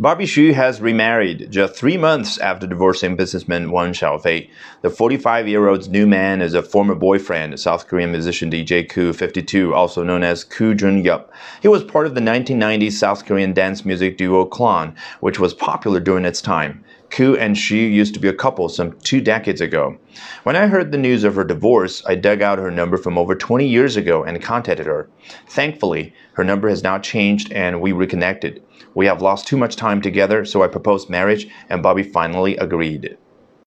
Barbie Xu has remarried just three months after divorcing businessman Wang Xiaofei. The 45 year old's new man is a former boyfriend, South Korean musician DJ Koo 52, also known as Koo Jun Yup. He was part of the 1990s South Korean dance music duo Clon, which was popular during its time. Koo and Xu used to be a couple some two decades ago. When I heard the news of her divorce, I dug out her number from over 20 years ago and contacted her. Thankfully, her number has now changed and we reconnected. We have lost too much time together, so I proposed marriage and Barbie finally agreed.